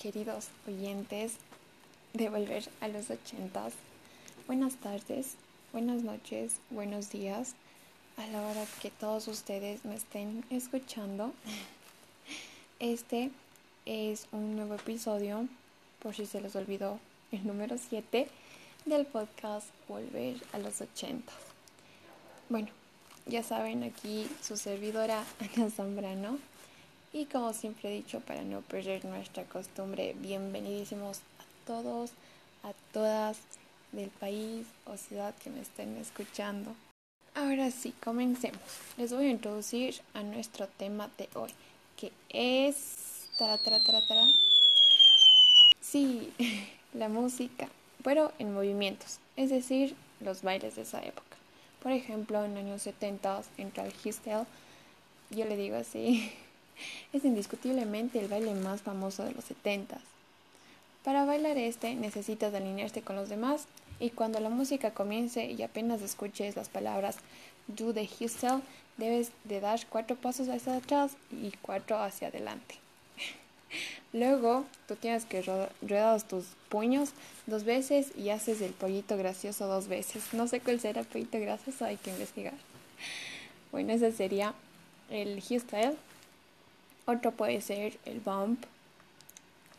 queridos oyentes de Volver a los ochentas. Buenas tardes, buenas noches, buenos días a la hora que todos ustedes me estén escuchando. Este es un nuevo episodio, por si se les olvidó, el número 7 del podcast Volver a los ochentas. Bueno, ya saben, aquí su servidora Ana Zambrano y como siempre he dicho, para no perder nuestra costumbre, bienvenidísimos a todos, a todas del país o ciudad que me estén escuchando. Ahora sí, comencemos. Les voy a introducir a nuestro tema de hoy, que es... Tara, tara, tara. Sí, la música, pero en movimientos, es decir, los bailes de esa época. Por ejemplo, en los años 70 entra el Histel, yo le digo así, es indiscutiblemente el baile más famoso de los 70 Para bailar este necesitas alinearte con los demás y cuando la música comience y apenas escuches las palabras do the Hustle, debes de dar cuatro pasos hacia atrás y cuatro hacia adelante. Luego tú tienes que ruedas tus puños dos veces y haces el pollito gracioso dos veces. No sé cuál será el pollito gracioso, hay que investigar. Bueno, ese sería el Style. Otro puede ser el bump.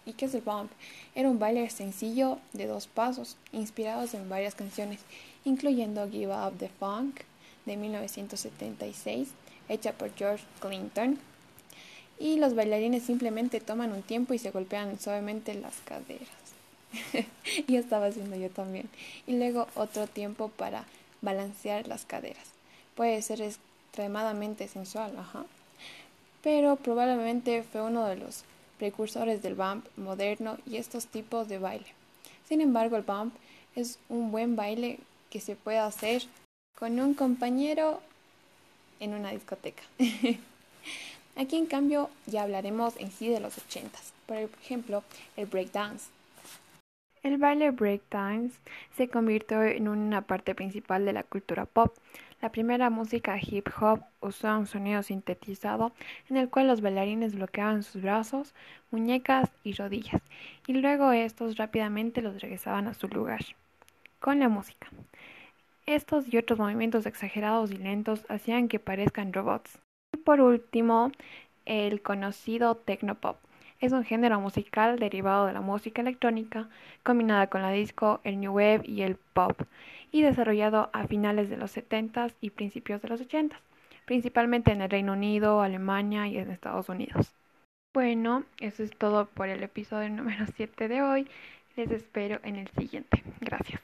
¿Y qué es el bump? Era un baile sencillo de dos pasos, inspirados en varias canciones, incluyendo Give Up the Funk de 1976, hecha por George Clinton. Y los bailarines simplemente toman un tiempo y se golpean suavemente las caderas. y estaba haciendo yo también. Y luego otro tiempo para balancear las caderas. Puede ser extremadamente sensual, ajá pero probablemente fue uno de los precursores del bump moderno y estos tipos de baile. Sin embargo, el bump es un buen baile que se puede hacer con un compañero en una discoteca. Aquí en cambio ya hablaremos en sí de los ochentas. Por ejemplo, el breakdance. El baile breakdance se convirtió en una parte principal de la cultura pop. La primera música hip hop usó un sonido sintetizado en el cual los bailarines bloqueaban sus brazos, muñecas y rodillas, y luego estos rápidamente los regresaban a su lugar. Con la música. Estos y otros movimientos exagerados y lentos hacían que parezcan robots. Y por último, el conocido technopop es un género musical derivado de la música electrónica, combinada con la disco, el new wave y el pop, y desarrollado a finales de los 70s y principios de los 80s, principalmente en el Reino Unido, Alemania y en Estados Unidos. Bueno, eso es todo por el episodio número 7 de hoy. Les espero en el siguiente. Gracias.